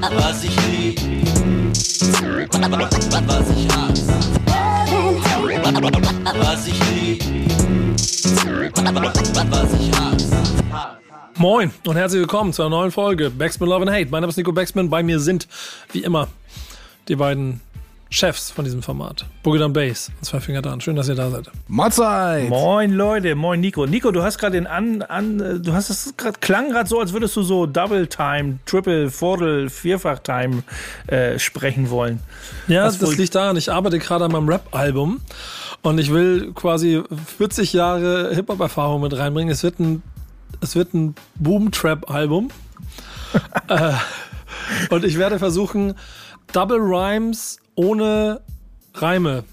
Was ich lieb, was ich hasse. Moin und herzlich willkommen zu einer neuen Folge Backspin Love and Hate. Mein Name ist Nico Backspin. Bei mir sind, wie immer, die beiden Chefs von diesem Format. Boogie Bass und zwei Finger dran. Schön, dass ihr da seid. Mahlzeit! Moin Leute, moin Nico. Nico, du hast gerade den an, an, du hast es gerade klang gerade so, als würdest du so Double Time, Triple, Viertel, Vierfach Time äh, sprechen wollen. Ja, Was das liegt daran, ich arbeite gerade an meinem Rap-Album und ich will quasi 40 Jahre Hip-Hop-Erfahrung mit reinbringen. Es wird ein, es wird ein Boom-Trap-Album. äh, und ich werde versuchen, Double Rhymes ohne Reime.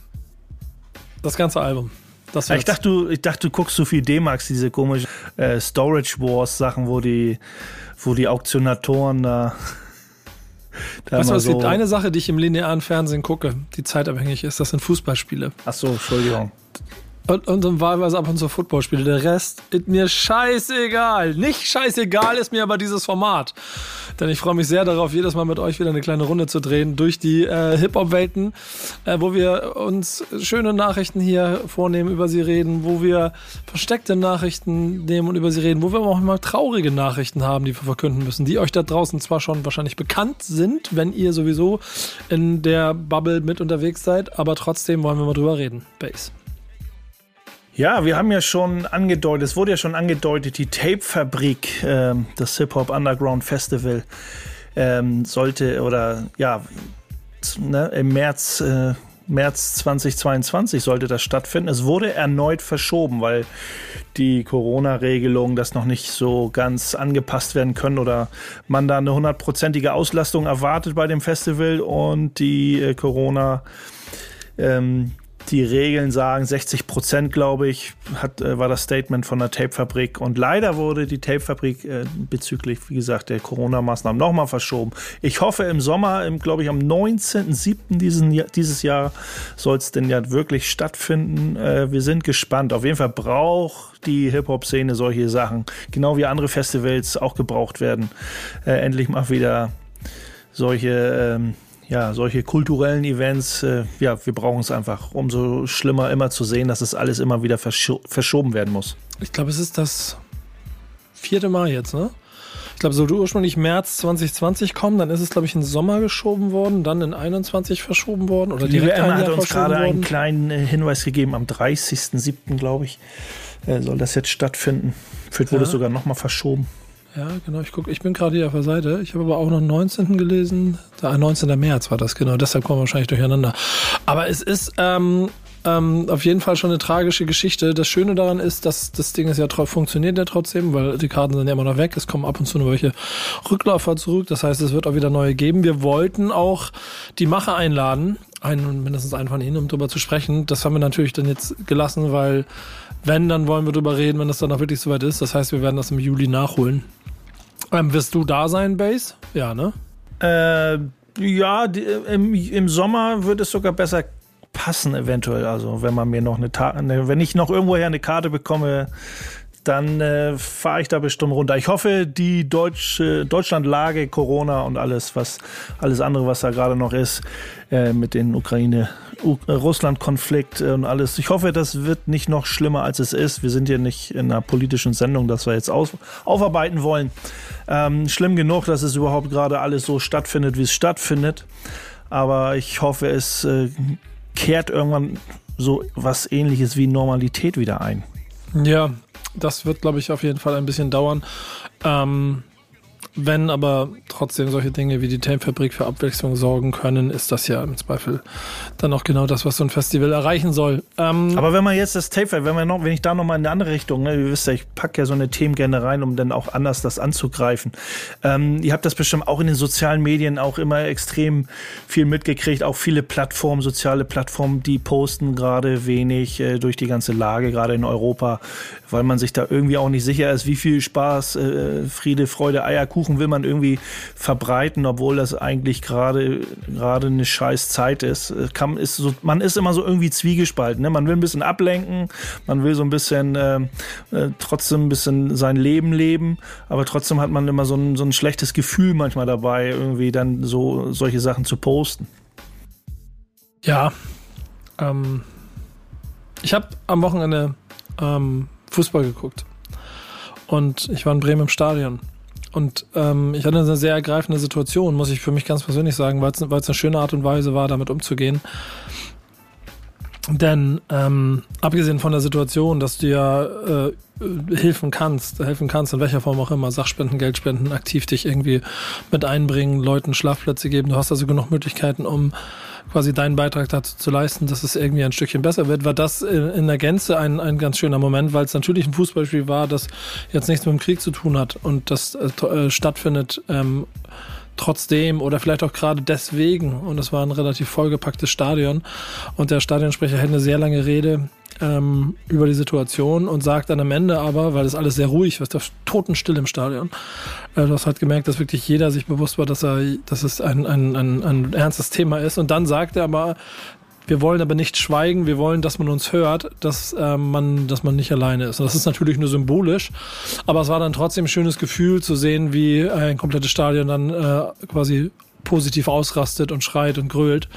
Das ganze Album. Das Ich wird's. dachte, du, ich dachte, du guckst so viel D-Max, diese komischen äh, Storage Wars Sachen, wo die, wo die Auktionatoren da. da Weißt du, es gibt eine Sache, die ich im linearen Fernsehen gucke, die zeitabhängig ist. Das sind Fußballspiele. Ach so, Entschuldigung. Und, und dann wahlweise ab und zu Footballspiele. Der Rest ist mir scheißegal. Nicht scheißegal ist mir aber dieses Format. Denn ich freue mich sehr darauf, jedes Mal mit euch wieder eine kleine Runde zu drehen durch die äh, Hip-Hop-Welten, äh, wo wir uns schöne Nachrichten hier vornehmen, über sie reden, wo wir versteckte Nachrichten nehmen und über sie reden, wo wir auch mal traurige Nachrichten haben, die wir verkünden müssen, die euch da draußen zwar schon wahrscheinlich bekannt sind, wenn ihr sowieso in der Bubble mit unterwegs seid, aber trotzdem wollen wir mal drüber reden. Base. Ja, wir haben ja schon angedeutet, es wurde ja schon angedeutet, die Tape-Fabrik, ähm, das Hip-Hop Underground Festival, ähm, sollte oder ja, ne, im März, äh, März 2022 sollte das stattfinden. Es wurde erneut verschoben, weil die Corona-Regelungen das noch nicht so ganz angepasst werden können oder man da eine hundertprozentige Auslastung erwartet bei dem Festival und die äh, Corona ähm, die Regeln sagen 60 Prozent, glaube ich, hat, äh, war das Statement von der Tapefabrik. Und leider wurde die Tapefabrik äh, bezüglich, wie gesagt, der Corona-Maßnahmen nochmal verschoben. Ich hoffe im Sommer, im, glaube ich, am 19.07. Diesen, Jahr- dieses Jahr soll es denn ja wirklich stattfinden. Äh, wir sind gespannt. Auf jeden Fall braucht die Hip-Hop-Szene solche Sachen, genau wie andere Festivals auch gebraucht werden. Äh, endlich mal wieder solche, ähm, ja, solche kulturellen Events, äh, ja, wir brauchen es einfach. Umso schlimmer immer zu sehen, dass es alles immer wieder verscho verschoben werden muss. Ich glaube, es ist das vierte Mal jetzt, ne? Ich glaube, sollte ursprünglich März 2020 kommen, dann ist es, glaube ich, in Sommer geschoben worden, dann in 21 verschoben worden oder Die direkt WM hat uns gerade einen kleinen äh, Hinweis gegeben. Am 30.07., glaube ich, äh, soll das jetzt stattfinden. Vielleicht wurde Ja. es sogar nochmal verschoben. Ja, genau. Ich guck, ich bin gerade hier auf der Seite. Ich habe aber auch noch den 19. gelesen. Da, 19. März war das, genau. Deshalb kommen wir wahrscheinlich durcheinander. Aber es ist ähm, ähm, auf jeden Fall schon eine tragische Geschichte. Das Schöne daran ist, dass das Ding ist ja funktioniert ja trotzdem, weil die Karten sind ja immer noch weg. Es kommen ab und zu nur welche Rückläufer zurück. Das heißt, es wird auch wieder neue geben. Wir wollten auch die Macher einladen, einen, mindestens einen von ihnen, um drüber zu sprechen. Das haben wir natürlich dann jetzt gelassen, weil wenn, dann wollen wir drüber reden, wenn das dann auch wirklich soweit ist. Das heißt, wir werden das im Juli nachholen. Ähm, wirst du da sein, Base? Ja, ne? Äh, ja, die, äh, im, im Sommer wird es sogar besser passen, eventuell. Also, wenn man mir noch eine, Ta eine wenn ich noch irgendwoher eine Karte bekomme, dann äh, fahre ich da bestimmt runter. Ich hoffe, die deutsche Deutschlandlage, Corona und alles, was alles andere, was da gerade noch ist, äh, mit den Ukraine, äh, Russland-Konflikt äh, und alles. Ich hoffe, das wird nicht noch schlimmer, als es ist. Wir sind hier nicht in einer politischen Sendung, dass wir jetzt aus aufarbeiten wollen. Ähm, schlimm genug, dass es überhaupt gerade alles so stattfindet, wie es stattfindet. Aber ich hoffe, es äh, kehrt irgendwann so was ähnliches wie Normalität wieder ein. Ja, das wird, glaube ich, auf jeden Fall ein bisschen dauern. Ähm, wenn aber trotzdem solche Dinge wie die Tape-Fabrik für Abwechslung sorgen können, ist das ja im Zweifel dann auch genau das, was so ein Festival erreichen soll. Ähm, Aber wenn man jetzt das Tape, wenn, man noch, wenn ich da nochmal in eine andere Richtung, ne, ihr wisst ja, ich packe ja so eine Themen gerne rein, um dann auch anders das anzugreifen. Ähm, ihr habt das bestimmt auch in den sozialen Medien auch immer extrem viel mitgekriegt, auch viele Plattformen, soziale Plattformen, die posten gerade wenig äh, durch die ganze Lage, gerade in Europa, weil man sich da irgendwie auch nicht sicher ist, wie viel Spaß, äh, Friede, Freude, Eierkuchen Pustekuchen will man irgendwie verbreiten, obwohl das eigentlich gerade gerade eine scheiß Zeit ist. Kann, ist so, man ist immer so irgendwie zwiegespalten. Ne? Man will ein bisschen ablenken, man will so ein bisschen äh, äh, trotzdem ein bisschen sein Leben leben, aber trotzdem hat man immer so ein, so ein schlechtes Gefühl manchmal dabei, irgendwie dann so solche Sachen zu posten. Ja, ähm, ich habe am Wochenende ähm, Fußball geguckt und ich war in Bremen im Stadion. Und ähm, ich hatte eine sehr ergreifende Situation, muss ich für mich ganz persönlich sagen, weil es eine schöne Art und Weise war, damit umzugehen. Denn ähm, abgesehen von der Situation, dass du ja äh, helfen kannst, helfen kannst, in welcher Form auch immer, Sachspenden, Geldspenden, aktiv dich irgendwie mit einbringen, Leuten Schlafplätze geben, du hast also genug Möglichkeiten, um quasi deinen Beitrag dazu zu leisten, dass es irgendwie ein Stückchen besser wird, war das in der Gänze ein, ein ganz schöner Moment, weil es natürlich ein Fußballspiel war, das jetzt nichts mit dem Krieg zu tun hat und das äh, äh stattfindet ähm, trotzdem oder vielleicht auch gerade deswegen, und es war ein relativ vollgepacktes Stadion, und der Stadionsprecher hält eine sehr lange Rede ähm, über die Situation und sagt dann am Ende aber, weil es alles sehr ruhig war, totenstill im Stadion, äh, du hast halt gemerkt, dass wirklich jeder sich bewusst war, dass er, dass es ein, ein, ein, ein ernstes Thema ist. Und dann sagt er aber, wir wollen aber nicht schweigen, wir wollen, dass man uns hört, dass äh, man, dass man nicht alleine ist. Und das ist natürlich nur symbolisch, aber es war dann trotzdem ein schönes Gefühl zu sehen, wie ein komplettes Stadion dann äh, quasi positiv ausrastet und schreit und grölt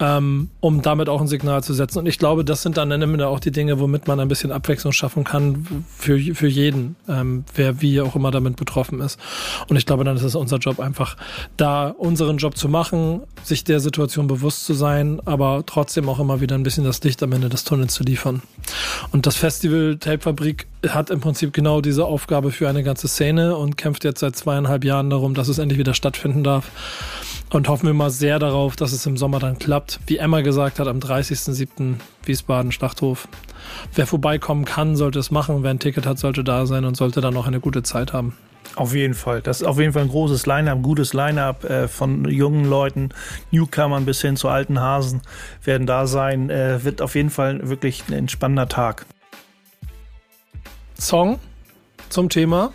ähm, um damit auch ein Signal zu setzen. Und ich glaube, das sind dann am Ende auch die Dinge, womit man ein bisschen Abwechslung schaffen kann für, für jeden, ähm, wer wie auch immer damit betroffen ist. Und ich glaube, dann ist es unser Job einfach, da unseren Job zu machen, sich der Situation bewusst zu sein, aber trotzdem auch immer wieder ein bisschen das Licht am Ende des Tunnels zu liefern. Und das Festival Tape Fabrik hat im Prinzip genau diese Aufgabe für eine ganze Szene und kämpft jetzt seit zweieinhalb Jahren darum, dass es endlich wieder stattfinden darf. Und hoffen wir mal sehr darauf, dass es im Sommer dann klappt. Wie Emma gesagt hat, am 30.07. Wiesbaden Schlachthof. Wer vorbeikommen kann, sollte es machen. Wer ein Ticket hat, sollte da sein und sollte dann auch eine gute Zeit haben. Auf jeden Fall. Das ist auf jeden Fall ein großes Line-up, gutes Line-up äh, von jungen Leuten, Newcomern bis hin zu alten Hasen werden da sein. Äh, wird auf jeden Fall wirklich ein entspannender Tag. Song zum Thema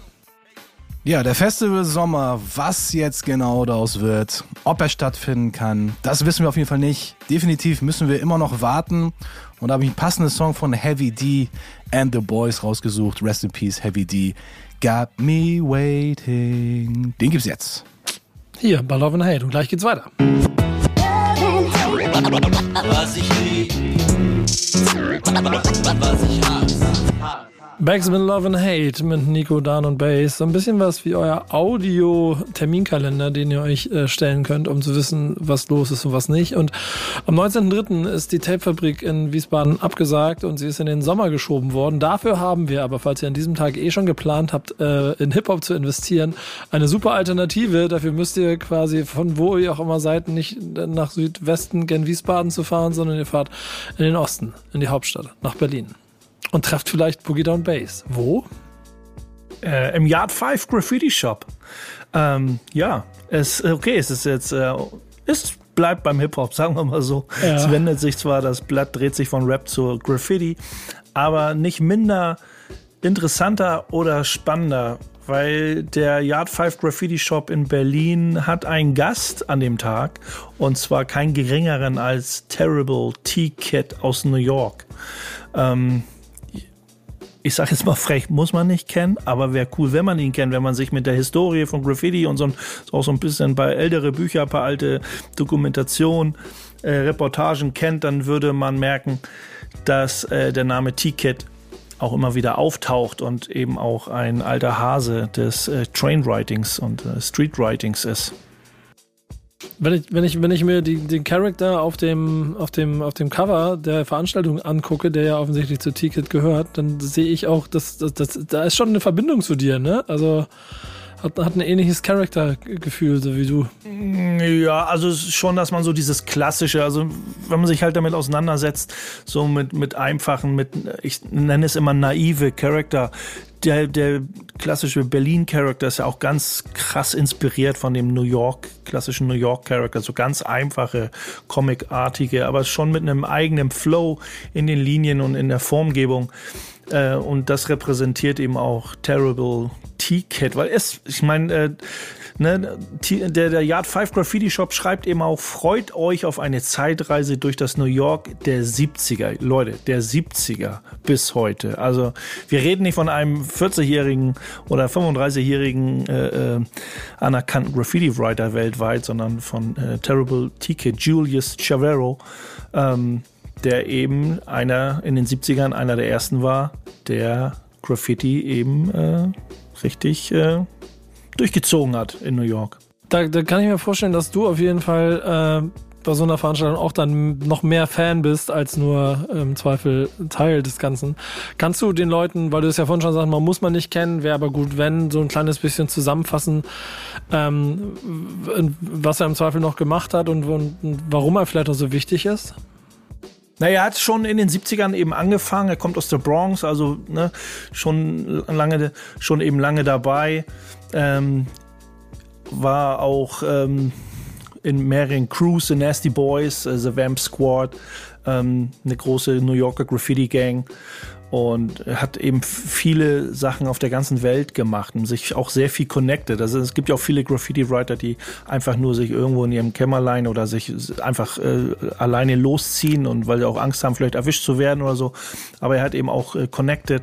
ja, der Festival Sommer, was jetzt genau daraus wird, ob er stattfinden kann, das wissen wir auf jeden Fall nicht. Definitiv müssen wir immer noch warten. Und da habe ich einen passenden Song von Heavy D and the Boys rausgesucht. Rest in Peace, Heavy D. Got me waiting. Den gibt's jetzt. Hier, bei Love and Hate. Und gleich geht's weiter. Was ich lieb, was ich hasse. Backspin Love and Hate mit Nico, Dan und Bass. So ein bisschen was wie euer Audio-Terminkalender, den ihr euch äh, stellen könnt, um zu wissen, was los ist und was nicht. Und am 19.03. ist die Tapefabrik in Wiesbaden abgesagt und sie ist in den Sommer geschoben worden. Dafür haben wir aber, falls ihr an diesem Tag eh schon geplant habt, äh, in Hip-Hop zu investieren, eine super Alternative. Dafür müsst ihr quasi von wo ihr auch immer seid, nicht nach Südwesten gen Wiesbaden zu fahren, sondern ihr fahrt in den Osten, in die Hauptstadt, nach Berlin und trefft vielleicht Boogie Down Bass. Wo? Äh, Im Yard 5 Graffiti Shop. Ähm, ja, es, okay, es ist jetzt, äh, es bleibt beim Hip-Hop, sagen wir mal so. Ja. Es wendet sich zwar, das Blatt dreht sich von Rap zu Graffiti, aber nicht minder interessanter oder spannender, weil der Yard 5 Graffiti Shop in Berlin hat einen Gast an dem Tag und zwar keinen geringeren als Terrible T-Kid aus New York. Ähm, ich sage jetzt mal frech, muss man nicht kennen, aber wäre cool, wenn man ihn kennt, wenn man sich mit der Historie von Graffiti und so, auch so ein bisschen bei ältere Bücher, ein paar alte Dokumentationen, äh, Reportagen kennt, dann würde man merken, dass äh, der Name T-Kid auch immer wieder auftaucht und eben auch ein alter Hase des äh, Trainwritings und äh, Streetwritings ist. Wenn ich, wenn ich, wenn ich mir die, den Charakter auf dem, auf, dem, auf dem Cover der Veranstaltung angucke, der ja offensichtlich zu Ticket gehört, dann sehe ich auch, dass, dass, dass da ist schon eine Verbindung zu dir, ne? Also hat, hat ein ähnliches Charaktergefühl, so wie du. Ja, also schon, dass man so dieses klassische, also wenn man sich halt damit auseinandersetzt, so mit, mit einfachen, mit, ich nenne es immer naive Charakter, der, der klassische Berlin-Charakter ist ja auch ganz krass inspiriert von dem New York, klassischen New York-Charakter, so ganz einfache, comicartige, aber schon mit einem eigenen Flow in den Linien und in der Formgebung. Äh, und das repräsentiert eben auch Terrible T-Kit, weil es, ich meine, äh, ne, der, der Yard 5 Graffiti Shop schreibt eben auch, freut euch auf eine Zeitreise durch das New York der 70er. Leute, der 70er bis heute. Also wir reden nicht von einem 40-jährigen oder 35-jährigen äh, äh, anerkannten Graffiti-Writer weltweit, sondern von äh, Terrible T-Kid, Julius Chavero, ähm, der eben einer in den 70ern einer der ersten war, der Graffiti eben äh, richtig äh, durchgezogen hat in New York. Da, da kann ich mir vorstellen, dass du auf jeden Fall äh, bei so einer Veranstaltung auch dann noch mehr Fan bist als nur im ähm, Zweifel Teil des Ganzen. Kannst du den Leuten, weil du es ja vorhin schon sagst, man muss man nicht kennen, wäre aber gut, wenn, so ein kleines bisschen zusammenfassen, ähm, was er im Zweifel noch gemacht hat und, und warum er vielleicht auch so wichtig ist? Naja, er hat schon in den 70ern eben angefangen. Er kommt aus der Bronx, also ne, schon lange, schon eben lange dabei. Ähm, war auch ähm, in mehreren Crews, The Nasty Boys, äh, The Vamp Squad, ähm, eine große New Yorker Graffiti Gang und hat eben viele Sachen auf der ganzen Welt gemacht und sich auch sehr viel connected. Also es gibt ja auch viele Graffiti-Writer, die einfach nur sich irgendwo in ihrem Kämmerlein oder sich einfach äh, alleine losziehen und weil sie auch Angst haben, vielleicht erwischt zu werden oder so. Aber er hat eben auch äh, connected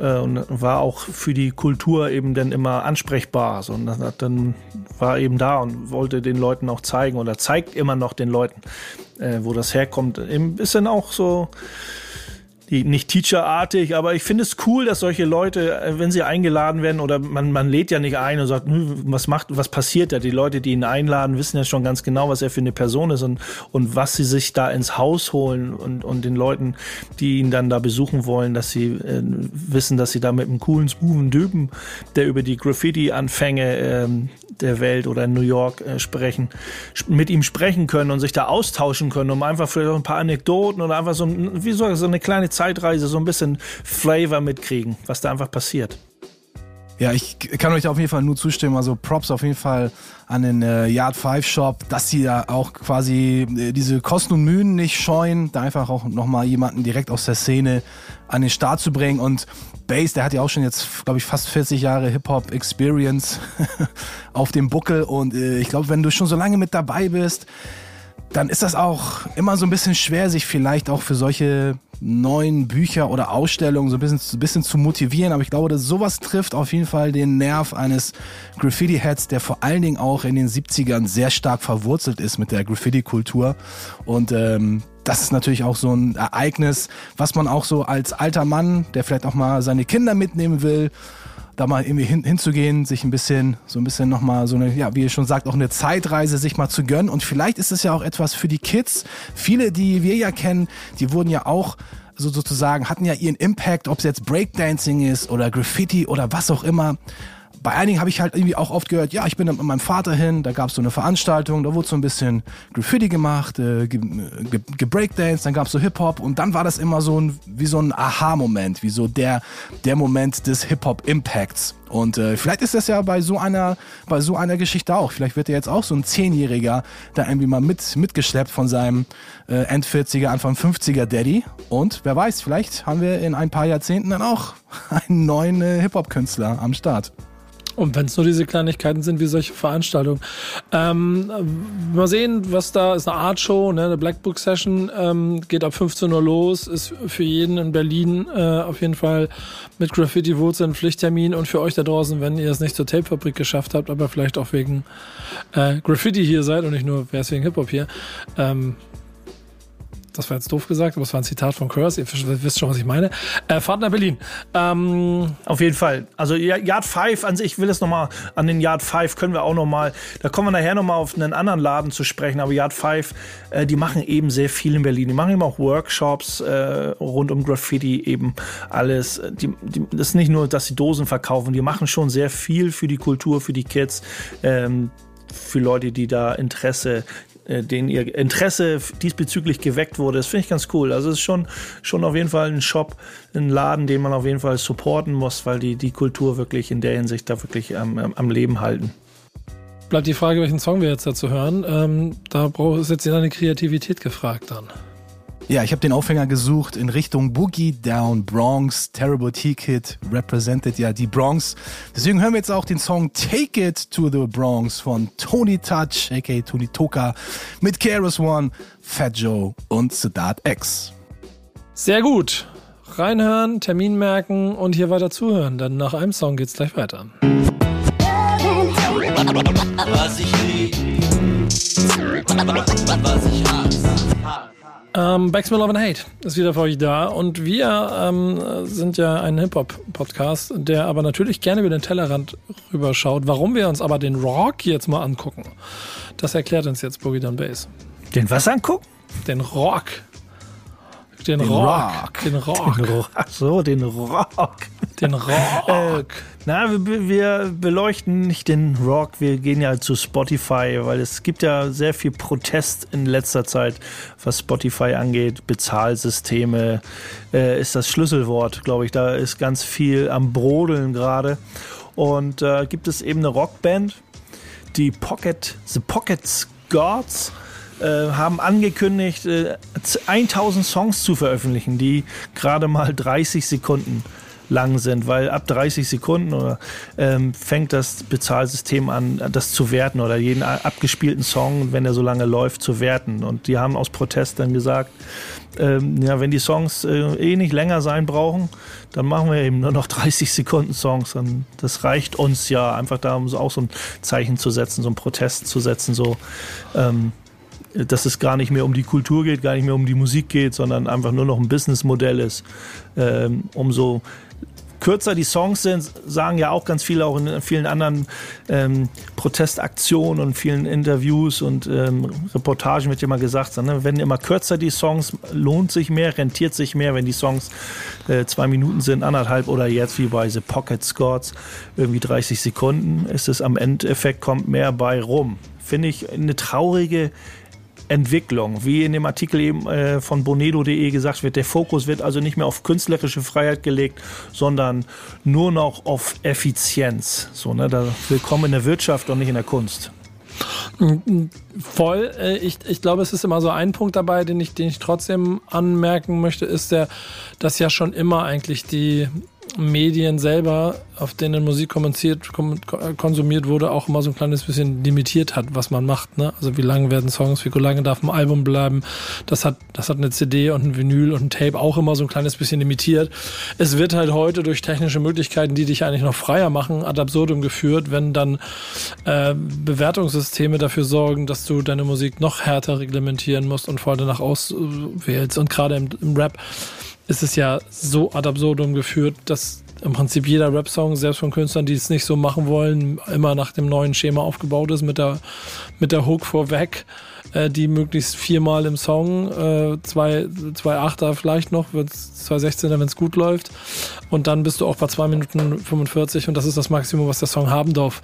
äh, und war auch für die Kultur eben dann immer ansprechbar. So, und dann war eben da und wollte den Leuten auch zeigen oder zeigt immer noch den Leuten, äh, wo das herkommt. Ein bisschen auch so die nicht teacherartig, aber ich finde es cool, dass solche Leute, äh, wenn sie eingeladen werden oder man, man lädt ja nicht ein und sagt, was macht, was passiert da? Die Leute, die ihn einladen, wissen ja schon ganz genau, was er für eine Person ist und, und was sie sich da ins Haus holen und, und den Leuten, die ihn dann da besuchen wollen, dass sie äh, wissen, dass sie da mit einem coolen, smoothen Düben, der über die Graffiti-Anfänge ähm, der Welt oder in New York äh, sprechen, mit ihm sprechen können und sich da austauschen können, um einfach vielleicht ein paar Anekdoten oder einfach so, wie soll so eine kleine Zeitreise, so ein bisschen Flavor mitkriegen, was da einfach passiert. Ja, ich kann euch auf jeden Fall nur zustimmen. Also Props auf jeden Fall an den äh, Yard 5 Shop, dass sie da auch quasi äh, diese Kosten und Mühen nicht scheuen, da einfach auch nochmal jemanden direkt aus der Szene an den Start zu bringen. Und Bass, der hat ja auch schon jetzt, glaube ich, fast 40 Jahre Hip-Hop-Experience auf dem Buckel. Und äh, ich glaube, wenn du schon so lange mit dabei bist, dann ist das auch immer so ein bisschen schwer, sich vielleicht auch für solche neuen Bücher oder Ausstellungen so ein bisschen, ein bisschen zu motivieren. Aber ich glaube, dass sowas trifft auf jeden Fall den Nerv eines Graffiti-Heads, der vor allen Dingen auch in den 70ern sehr stark verwurzelt ist mit der Graffiti-Kultur. Und ähm, das ist natürlich auch so ein Ereignis, was man auch so als alter Mann, der vielleicht auch mal seine Kinder mitnehmen will, da mal irgendwie hin, hinzugehen, sich ein bisschen, so ein bisschen nochmal so eine, ja, wie ihr schon sagt, auch eine Zeitreise sich mal zu gönnen. Und vielleicht ist es ja auch etwas für die Kids. Viele, die wir ja kennen, die wurden ja auch so sozusagen, hatten ja ihren Impact, ob es jetzt Breakdancing ist oder Graffiti oder was auch immer bei einigen habe ich halt irgendwie auch oft gehört, ja, ich bin mit meinem Vater hin, da gab es so eine Veranstaltung, da wurde so ein bisschen Graffiti gemacht, äh, gebreakdanced, ge dann gab es so Hip-Hop und dann war das immer so ein, wie so ein Aha-Moment, wie so der, der Moment des Hip-Hop-Impacts. Und äh, vielleicht ist das ja bei so einer, bei so einer Geschichte auch. Vielleicht wird er jetzt auch so ein Zehnjähriger da irgendwie mal mit, mitgeschleppt von seinem äh, End 40er, Anfang 50er Daddy. Und wer weiß, vielleicht haben wir in ein paar Jahrzehnten dann auch einen neuen äh, Hip-Hop-Künstler am Start. Und wenn es nur diese Kleinigkeiten sind wie solche Veranstaltungen. Ähm, mal sehen, was da ist. Eine Art Show, ne? eine Black Book Session ähm, geht ab 15 Uhr los. Ist für jeden in Berlin äh, auf jeden Fall mit Graffiti Wurzeln Pflichttermin. Und für euch da draußen, wenn ihr es nicht zur Tapefabrik geschafft habt, aber vielleicht auch wegen äh, Graffiti hier seid und nicht nur, wer ist wegen Hip-Hop hier, ähm, das war jetzt doof gesagt, aber es war ein Zitat von Curse, ihr wisst schon, was ich meine. Äh, Fahrt nach Berlin. Ähm, Auf jeden Fall. Also Yard 5 an sich, ich will es nochmal, an den Yard 5 können wir auch nochmal, da kommen wir nachher nochmal auf einen anderen Laden zu sprechen, aber Yard 5, äh, die machen eben sehr viel in Berlin. Die machen eben auch Workshops äh, rund um Graffiti, eben alles. Die, die, das ist nicht nur, dass sie Dosen verkaufen, die machen schon sehr viel für die Kultur, für die Kids. Ähm, für Leute, die da Interesse denen ihr Interesse diesbezüglich geweckt wurde. Das finde ich ganz cool. Also es ist schon, schon auf jeden Fall ein Shop, ein Laden, den man auf jeden Fall supporten muss, weil die die Kultur wirklich in der Hinsicht da wirklich am, am Leben halten. Bleibt die Frage, welchen Song wir jetzt dazu hören. Ähm, da ist jetzt deine Kreativität gefragt dann. Ja, ich habe den Aufhänger gesucht in Richtung Boogie Down Bronx. Terrible T-Kid represented ja die Bronx. Deswegen hören wir jetzt auch den Song Take It to the Bronx von Tony Touch, aka Tony Toka, mit KRS One, Fat Joe und Sedat X. Sehr gut. Reinhören, Termin merken und hier weiter zuhören, denn nach einem Song geht's gleich weiter. Was ich lieb, was ich hasse. Ähm, Backsmith Love and Hate ist wieder für euch da und wir ähm, sind ja ein Hip-Hop-Podcast, der aber natürlich gerne über den Tellerrand rüberschaut. Warum wir uns aber den Rock jetzt mal angucken, das erklärt uns jetzt Boogie Down Bass. Den was angucken? Den Rock. Den, Den Rock. Rock. Den Rock. Den Rock. Ach so, den Rock. Den Rock. Na, wir, wir beleuchten nicht den Rock, wir gehen ja zu Spotify, weil es gibt ja sehr viel Protest in letzter Zeit, was Spotify angeht. Bezahlsysteme äh, ist das Schlüsselwort, glaube ich. Da ist ganz viel am Brodeln gerade. Und äh, gibt es eben eine Rockband, die Pocket, The Pocket Gods äh, haben angekündigt, äh, 1000 Songs zu veröffentlichen, die gerade mal 30 Sekunden lang sind, weil ab 30 Sekunden oder, ähm, fängt das Bezahlsystem an, das zu werten oder jeden abgespielten Song, wenn er so lange läuft, zu werten. Und die haben aus Protest dann gesagt, ähm, ja, wenn die Songs äh, eh nicht länger sein brauchen, dann machen wir eben nur noch 30 Sekunden Songs. Und das reicht uns ja einfach da, um so auch so ein Zeichen zu setzen, so ein Protest zu setzen, so ähm, dass es gar nicht mehr um die Kultur geht, gar nicht mehr um die Musik geht, sondern einfach nur noch ein Businessmodell ist. Ähm, umso kürzer die Songs sind, sagen ja auch ganz viele, auch in vielen anderen ähm, Protestaktionen und vielen Interviews und ähm, Reportagen wird immer gesagt, ne, wenn immer kürzer die Songs, lohnt sich mehr, rentiert sich mehr, wenn die Songs äh, zwei Minuten sind, anderthalb oder jetzt wie bei The Pocket Scores irgendwie 30 Sekunden, ist es am Endeffekt kommt mehr bei rum. Finde ich eine traurige Entwicklung. Wie in dem Artikel eben äh, von bonedo.de gesagt wird, der Fokus wird also nicht mehr auf künstlerische Freiheit gelegt, sondern nur noch auf Effizienz. So, ne, da willkommen in der Wirtschaft und nicht in der Kunst. Voll. Äh, Ich, ich glaube, es ist immer so ein Punkt dabei, den ich, den ich trotzdem anmerken möchte, ist der, dass ja schon immer eigentlich die Medien selber, auf denen Musik konsumiert wurde, auch immer so ein kleines bisschen limitiert hat, was man macht. Ne? Also wie lange werden Songs, wie lange darf ein Album bleiben. Das hat, das hat eine CD und ein Vinyl und ein Tape auch immer so ein kleines bisschen limitiert. Es wird halt heute durch technische Möglichkeiten, die dich eigentlich noch freier machen, ad absurdum geführt, wenn dann äh, Bewertungssysteme dafür sorgen, dass du deine Musik noch härter reglementieren musst und vor allem danach auswählst. Und gerade im, im Rap ist es ja so ad absurdum geführt, dass im Prinzip jeder Rap-Song, selbst von Künstlern, die es nicht so machen wollen, immer nach dem neuen Schema aufgebaut ist, mit der, mit der Hook vorweg, äh, die möglichst viermal im Song, äh, zwei, zwei Achter vielleicht noch, zwei Sechzehner, wenn es gut läuft. Und dann bist du auch bei zwei Minuten 45 und das ist das Maximum, was der Song haben darf.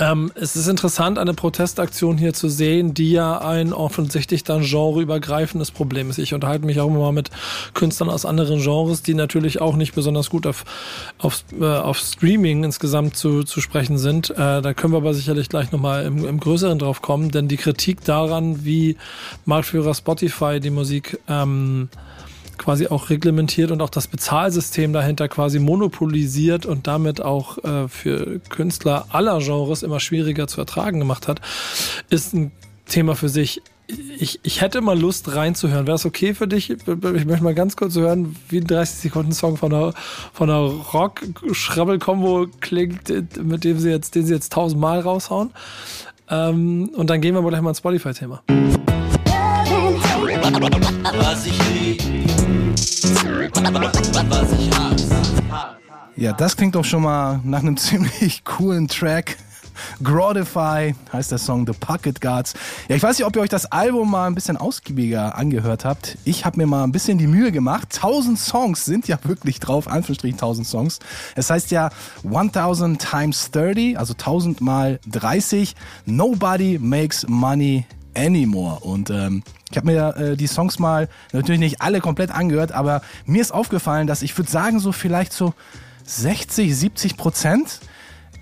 Ähm, es ist interessant, eine Protestaktion hier zu sehen, die ja ein offensichtlich dann genreübergreifendes Problem ist. Ich unterhalte mich auch immer mal mit Künstlern aus anderen Genres, die natürlich auch nicht besonders gut auf, auf, äh, auf Streaming insgesamt zu, zu sprechen sind. Äh, da können wir aber sicherlich gleich nochmal im, im Größeren drauf kommen, denn die Kritik daran, wie Marktführer Spotify die Musik ähm, quasi auch reglementiert und auch das Bezahlsystem dahinter quasi monopolisiert und damit auch äh, für Künstler aller Genres immer schwieriger zu ertragen gemacht hat, ist ein Thema für sich. Ich, ich hätte mal Lust reinzuhören. Wäre es okay für dich? Ich möchte mal ganz kurz hören, wie ein 30 Sekunden Song von einer, von einer Rock-Schrabbel-Kombo klingt, mit dem sie jetzt, den sie jetzt tausendmal raushauen. Ähm, und dann gehen wir mal gleich mal ins Spotify-Thema. Was ich Ja, das klingt doch schon mal nach einem ziemlich coolen Track. Grodify heißt der Song The Pocket Guards. Ja, ich weiß nicht, ob ihr euch das Album mal ein bisschen ausgiebiger angehört habt. Ich habe mir mal ein bisschen die Mühe gemacht. 1000 Songs sind ja wirklich drauf, Anführungsstrichen 1000 Songs. Es heißt ja 1000 times 30, also 1000 mal 30. Nobody makes money anymore. Und ähm, ich habe mir äh, die Songs mal natürlich nicht alle komplett angehört, aber mir ist aufgefallen, dass ich würde sagen, so vielleicht so 60, 70 Prozent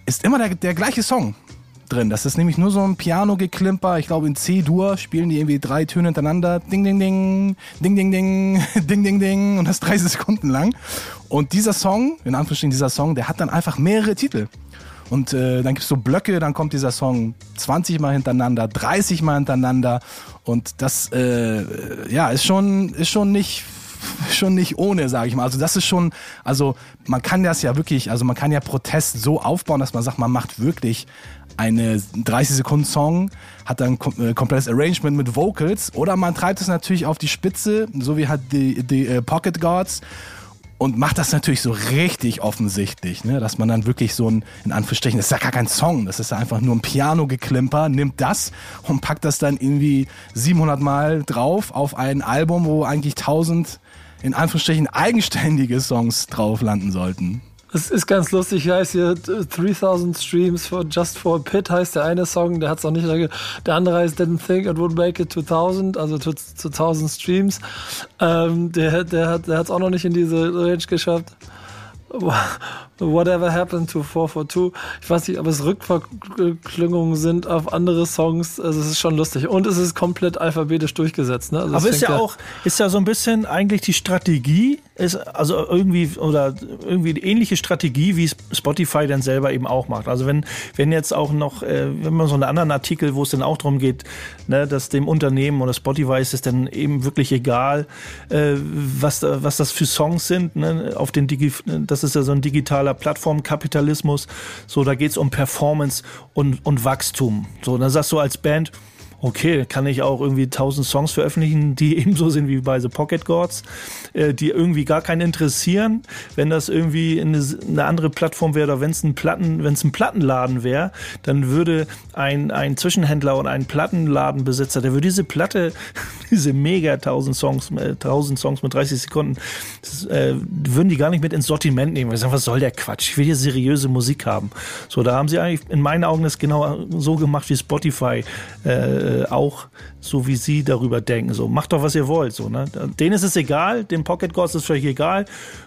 ist immer der, der gleiche Song. drin. Das ist nämlich nur so ein Piano-Geklimper. Ich glaube, in C-Dur spielen die irgendwie drei Töne hintereinander. Ding, ding, ding, ding, ding, ding, ding, ding, ding. Und das 30 Sekunden lang. Und dieser Song, in Anführungsstrichen dieser Song, der hat dann einfach mehrere Titel. Und äh, dann gibt's so Blöcke, dann kommt dieser Song 20 Mal hintereinander, 30 Mal hintereinander. Und das äh, ja, ist schon, ist schon nicht schon nicht ohne, sage ich mal. Also das ist schon, also man kann das ja wirklich, also man kann ja Protest so aufbauen, dass man sagt, man macht wirklich eine 30 Sekunden Song, hat dann kom äh, komplettes Arrangement mit Vocals oder man treibt es natürlich auf die Spitze, so wie hat die, die äh, Pocket Gods und macht das natürlich so richtig offensichtlich, ne? dass man dann wirklich so ein, in Anführungsstrichen, das ist ja gar kein Song, das ist ja einfach nur ein Piano-Geklimper, nimmt das und packt das dann irgendwie 700 Mal drauf auf ein Album, wo eigentlich 1000 in Anführungsstrichen eigenständige Songs drauf landen sollten. Es ist ganz lustig, heißt hier 3000 Streams for Just for a Pit heißt der eine Song, der hat es auch nicht, der andere heißt Didn't Think It Would Make It to 1000, also zu, zu 1000 Streams. Ähm, der, der hat es auch noch nicht in diese Range geschafft. Whatever Happened to 442. Ich weiß nicht, ob es Rückverklingungen sind auf andere Songs. Also es ist schon lustig. Und es ist komplett alphabetisch durchgesetzt. Ne? Also Aber ist ja auch, ist ja so ein bisschen eigentlich die Strategie, ist also irgendwie oder irgendwie die ähnliche Strategie, wie Spotify dann selber eben auch macht. Also wenn, wenn jetzt auch noch, äh, wenn man so einen anderen Artikel, wo es dann auch darum geht, ne, dass dem Unternehmen oder Spotify ist es dann eben wirklich egal, äh, was, was das für Songs sind, ne, auf den Digi, das ist ja so ein digitaler Plattformkapitalismus. So, da geht's um Performance und, und Wachstum. So, dann sagst du als Band, okay, kann ich auch irgendwie tausend Songs veröffentlichen, die ebenso sind wie bei The Pocket Gods, äh, die irgendwie gar keinen interessieren. Wenn das irgendwie eine, andere Plattform wäre oder wenn es ein Platten, wenn es ein Plattenladen wäre, dann würde ein, ein Zwischenhändler oder ein Plattenladenbesitzer, der würde diese Platte, diese mega tausend Songs, äh, tausend Songs mit 30 Sekunden, das, äh, würden die gar nicht mit ins Sortiment nehmen. Wir sagen, was soll der Quatsch? Ich will hier seriöse Musik haben. So, da haben sie eigentlich in meinen Augen das genau so gemacht wie Spotify. Äh, äh, auch so wie sie darüber denken. So, macht doch, was ihr wollt. So, ne? Denen ist es egal, dem Pocket Gods ist völlig egal.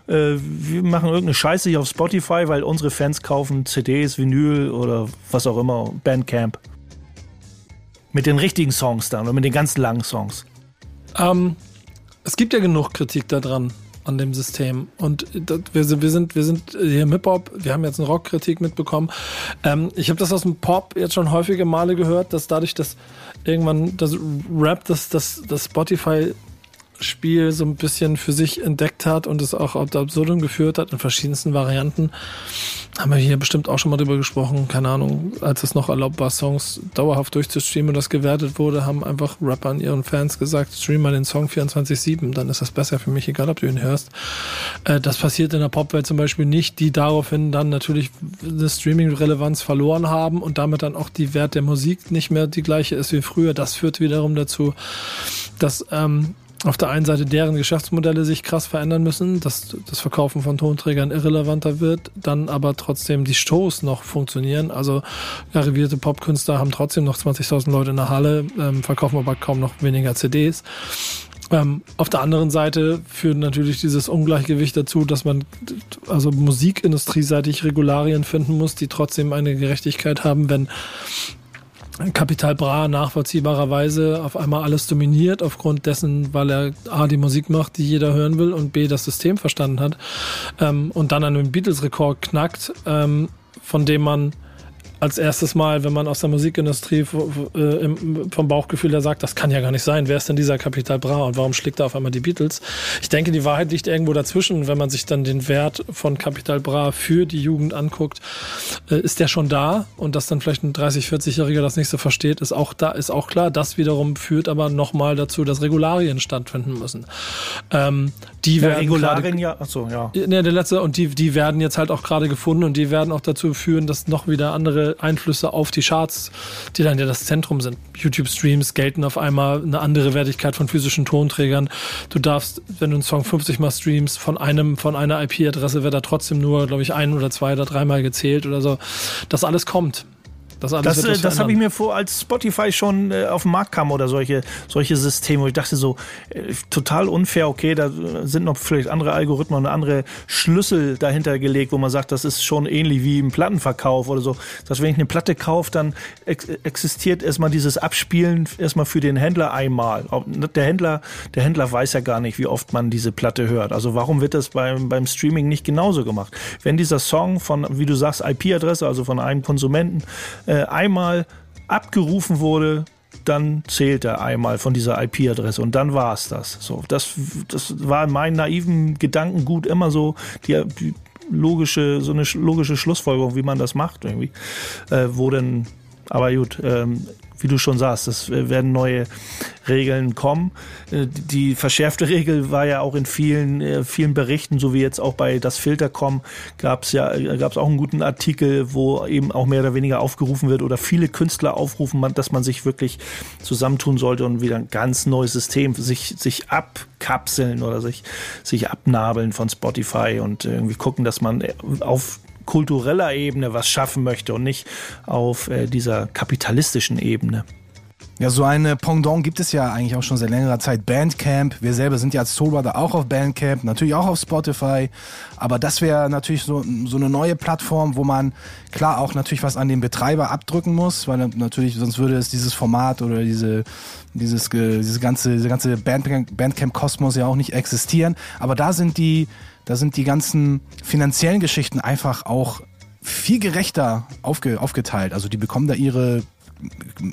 Äh, wir machen irgendeine Scheiße hier auf Spotify, weil unsere Fans kaufen CDs, Vinyl oder was auch immer, Bandcamp. Mit den richtigen Songs dann oder mit den ganz langen Songs. Ähm, es gibt ja genug Kritik daran an dem System. Und das, wir, sind, wir, sind, wir sind hier im Hip-Hop, wir haben jetzt eine Rockkritik mitbekommen. Ähm, ich habe das aus dem Pop jetzt schon häufige Male gehört, dass dadurch, dass irgendwann das Rap, das, das, das Spotify Spiel so ein bisschen für sich entdeckt hat und es auch ab absurdum geführt hat in verschiedensten Varianten. Haben wir hier bestimmt auch schon mal drüber gesprochen. Keine Ahnung, als es noch erlaubt war, Songs dauerhaft durchzustreamen und das gewertet wurde, haben einfach Rapper an ihren Fans gesagt, stream mal den Song 24-7, dann ist das besser für mich, egal ob du ihn hörst. Äh, das passiert in der Popwelt zum Beispiel nicht, die daraufhin dann natürlich eine Streaming-Relevanz verloren haben und damit dann auch die Wert der Musik nicht mehr die gleiche ist wie früher. Das führt wiederum dazu, dass ähm, auf der einen Seite deren Geschäftsmodelle sich krass verändern müssen, dass das Verkaufen von Tonträgern irrelevanter wird, dann aber trotzdem die Shows noch funktionieren. Also arrivierte Popkünstler haben trotzdem noch 20.000 Leute in der Halle, ähm, verkaufen aber kaum noch weniger CDs. Ähm, auf der anderen Seite führt natürlich dieses Ungleichgewicht dazu, dass man also musikindustrieseitig Regularien finden muss, die trotzdem eine Gerechtigkeit haben, wenn Kapital Bra nachvollziehbarerweise auf einmal alles dominiert, aufgrund dessen, weil er A, die Musik macht, die jeder hören will, und B, das System verstanden hat, ähm, und dann einen Beatles-Rekord knackt, ähm, von dem man als erstes Mal, wenn man aus der Musikindustrie äh, vom Bauchgefühl her sagt, das kann ja gar nicht sein. Wer ist denn dieser Capital Bra und warum schlägt er auf einmal die Beatles? Ich denke, die Wahrheit liegt irgendwo dazwischen. Wenn man sich dann den Wert von Capital Bra für die Jugend anguckt, äh, ist der schon da und dass dann vielleicht ein 30, 40-Jähriger das nicht so versteht, ist auch da, ist auch klar. Das wiederum führt aber nochmal dazu, dass Regularien stattfinden müssen. Ähm, die ja, werden Regularien grade, ja, achso, ja. Ne, der letzte und die, die werden jetzt halt auch gerade gefunden und die werden auch dazu führen, dass noch wieder andere Einflüsse auf die Charts, die dann ja das Zentrum sind. YouTube-Streams gelten auf einmal eine andere Wertigkeit von physischen Tonträgern. Du darfst, wenn du einen Song 50 mal streamst, von einem, von einer IP-Adresse wird da trotzdem nur, glaube ich, ein oder zwei oder dreimal gezählt oder so. Das alles kommt. Das, alles Das, äh, das verändern. habe ich mir vor, als Spotify schon äh, auf den Markt kam oder solche, solche Systeme. wo Ich dachte so, äh, total unfair, okay, da äh, sind noch vielleicht andere Algorithmen und andere Schlüssel dahinter gelegt, wo man sagt, das ist schon ähnlich wie im Plattenverkauf oder so. Dass wenn ich eine Platte kaufe, dann ex existiert erstmal dieses Abspielen erstmal für den Händler einmal. Auch Der Händler, der Händler weiß ja gar nicht, wie oft man diese Platte hört. Also warum wird das beim, beim Streaming nicht genauso gemacht? Wenn dieser Song von, wie du sagst, IP-Adresse, also von einem Konsumenten, äh, einmal abgerufen wurde, dann zählt er einmal von dieser IP-Adresse und dann war es das. So, das, das war in meinen naiven Gedankengut immer so die, die logische, so eine sch- logische Schlussfolgerung, wie man das macht irgendwie. Äh, wo denn, aber gut, ähm, wie du schon sagst, es werden neue Regeln kommen. Äh, Die verschärfte Regel war ja auch in vielen, äh, vielen Berichten, so wie jetzt auch bei das Filtercom, gab es ja gab es auch einen guten Artikel, wo eben auch mehr oder weniger aufgerufen wird oder viele Künstler aufrufen, dass man sich wirklich zusammentun sollte und wieder ein ganz neues System sich sich abkapseln oder sich sich abnabeln von Spotify und irgendwie gucken, dass man auf kultureller Ebene was schaffen möchte und nicht auf äh, dieser kapitalistischen Ebene. Ja, so eine Pendant gibt es ja eigentlich auch schon seit längerer Zeit. Bandcamp. Wir selber sind ja als Soul auch auf Bandcamp, natürlich auch auf Spotify. Aber das wäre natürlich so, so eine neue Plattform, wo man klar auch natürlich was an den Betreiber abdrücken muss, weil natürlich sonst würde es dieses Format oder diese dieses diese ganze diese ganze Bandcamp Bandcamp Kosmos ja auch nicht existieren. Aber da sind die da sind die ganzen finanziellen Geschichten einfach auch viel gerechter aufge, aufgeteilt. Also die bekommen da ihre